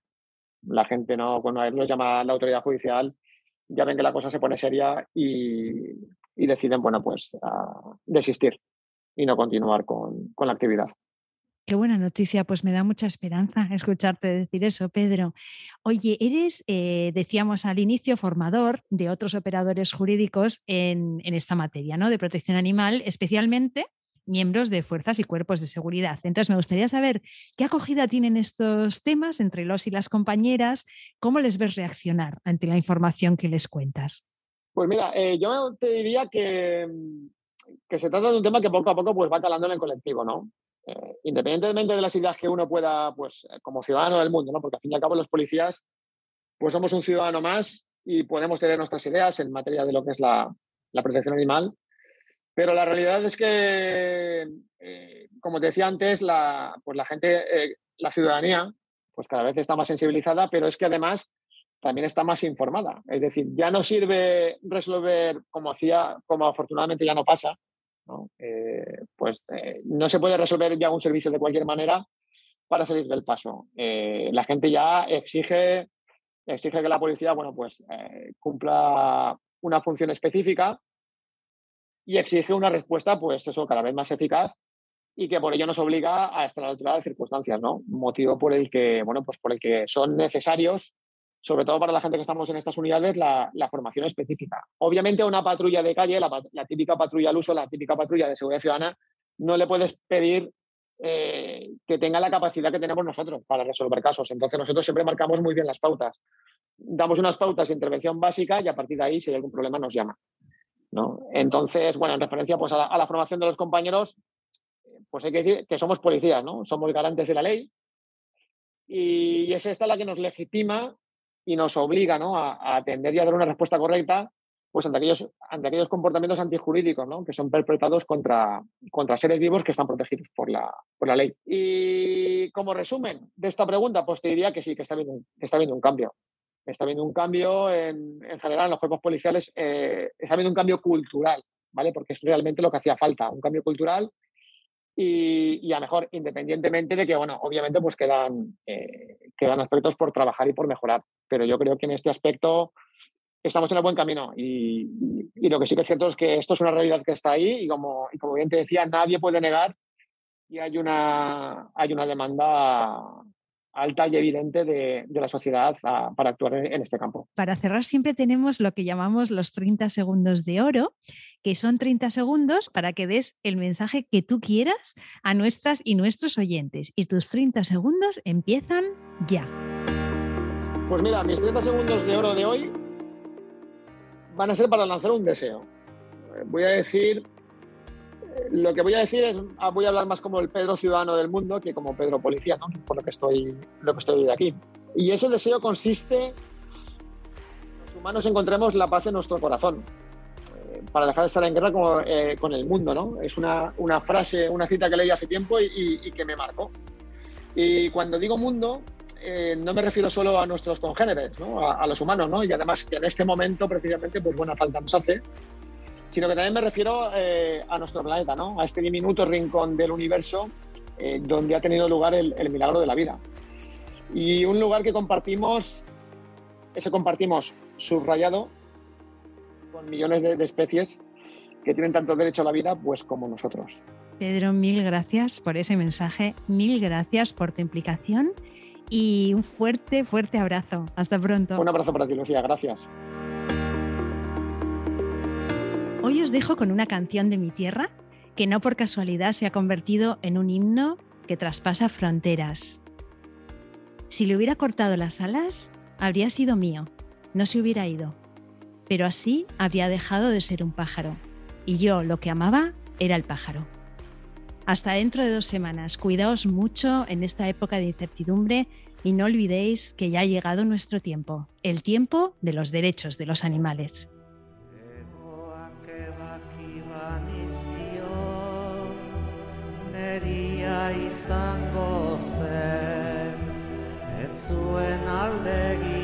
[SPEAKER 2] La gente no, cuando los llama la autoridad judicial, ya ven que la cosa se pone seria y, deciden, bueno, pues desistir y no continuar con, la actividad.
[SPEAKER 1] Qué buena noticia, pues me da mucha esperanza escucharte decir eso, Pedro. Oye, eres, eh, decíamos al inicio, formador de otros operadores jurídicos en, en, esta materia, ¿no? De protección animal, especialmente miembros de fuerzas y cuerpos de seguridad. Entonces, me gustaría saber qué acogida tienen estos temas entre los y las compañeras, cómo les ves reaccionar ante la información que les cuentas.
[SPEAKER 2] Pues mira, eh, yo te diría que, que, se trata de un tema que poco a poco pues, va calando en el colectivo, ¿no? Eh, independientemente de las ideas que uno pueda, pues como ciudadano del mundo, ¿no? Porque al fin y al cabo los policías, pues somos un ciudadano más y podemos tener nuestras ideas en materia de lo que es la, la protección animal, Pero la realidad es que, eh, como te decía antes, la, pues la gente, eh, la ciudadanía, pues cada vez está más sensibilizada, pero es que además también está más informada. Es decir, ya no sirve resolver como hacía, como afortunadamente ya no pasa, ¿no? Eh, pues no se puede resolver ya un servicio de cualquier manera para salir del paso. la gente ya exige, exige que la policía, bueno, pues cumpla una función específica y exige una respuesta, pues eso, cada vez más eficaz y que por ello nos obliga a estar a la altura de circunstancias, ¿no? Motivo por el que, bueno, pues por el que son necesarios, sobre todo para la gente que estamos en estas unidades, la, formación específica. Obviamente a una patrulla de calle, la, típica patrulla al uso, la típica patrulla de seguridad ciudadana, no le puedes pedir eh, que tenga la capacidad que tenemos nosotros para resolver casos. Entonces nosotros siempre marcamos muy bien las pautas. Damos unas pautas de intervención básica y a partir de ahí, si hay algún problema, nos llama. Entonces, bueno, en referencia pues, a, la, formación de los compañeros, pues hay que decir que somos policías, ¿no? Somos garantes de la ley y es esta la que nos legitima y nos obliga a, atender y a dar una respuesta correcta pues ante aquellos, ante aquellos comportamientos antijurídicos ¿no? que son perpetrados contra, contra seres vivos que están protegidos por la, por la ley. Y como resumen de esta pregunta, pues te diría que sí, que está habiendo un cambio está habiendo un cambio en, general en los cuerpos policiales, eh, está habiendo un cambio cultural, ¿vale? Porque es realmente lo que hacía falta, un cambio cultural y, a mejor, independientemente de que, bueno, obviamente pues quedan, eh, quedan aspectos por trabajar y por mejorar, pero yo creo que en este aspecto estamos en el buen camino y, lo que sí que es cierto es que esto es una realidad que está ahí y como, y como bien te decía, nadie puede negar que hay una, hay una demanda alta y evidente de, la sociedad para actuar en, este campo.
[SPEAKER 1] Para cerrar siempre tenemos lo que llamamos los 30 segundos de oro, que son 30 segundos para que des el mensaje que tú quieras a nuestras y nuestros oyentes. Y tus 30 segundos empiezan ya.
[SPEAKER 2] Pues mira, mis 30 segundos de oro de hoy van a ser para lanzar un deseo. Voy a decir lo que voy a decir es, ah, voy a hablar más como el Pedro ciudadano del mundo que como Pedro policía, ¿no? por lo que estoy, lo que estoy aquí. Y ese deseo consiste los humanos encontremos la paz en nuestro corazón, eh, para dejar de estar en guerra con, eh, con el mundo. ¿no? Es una, una, frase, una cita que leí hace tiempo y, que me marcó. Y cuando digo mundo, eh, no me refiero solo a nuestros congéneres, ¿no? a, a, los humanos, ¿no? y además que en este momento precisamente, pues buena falta nos hace sino que también me refiero eh, a nuestro planeta, ¿no? a este diminuto rincón del universo eh, donde ha tenido lugar el, milagro de la vida. Y un lugar que compartimos, ese compartimos subrayado con millones de, de especies que tienen tanto derecho a la vida pues como nosotros.
[SPEAKER 1] Pedro, mil gracias por ese mensaje, mil gracias por tu implicación y un fuerte, fuerte abrazo. Hasta pronto.
[SPEAKER 2] Un abrazo para ti, Lucía. Gracias.
[SPEAKER 1] Hoy os dejo con una canción de mi tierra que no por casualidad se ha convertido en un himno que traspasa fronteras. Si le hubiera cortado las alas, habría sido mío, no se hubiera ido. Pero así habría dejado de ser un pájaro. Y yo lo que amaba era el pájaro. Hasta dentro de dos semanas. Cuidaos mucho en esta época de incertidumbre y no olvidéis que ya ha llegado nuestro tiempo, el tiempo de los derechos de los animales. Izango zen, ez zuen aldegi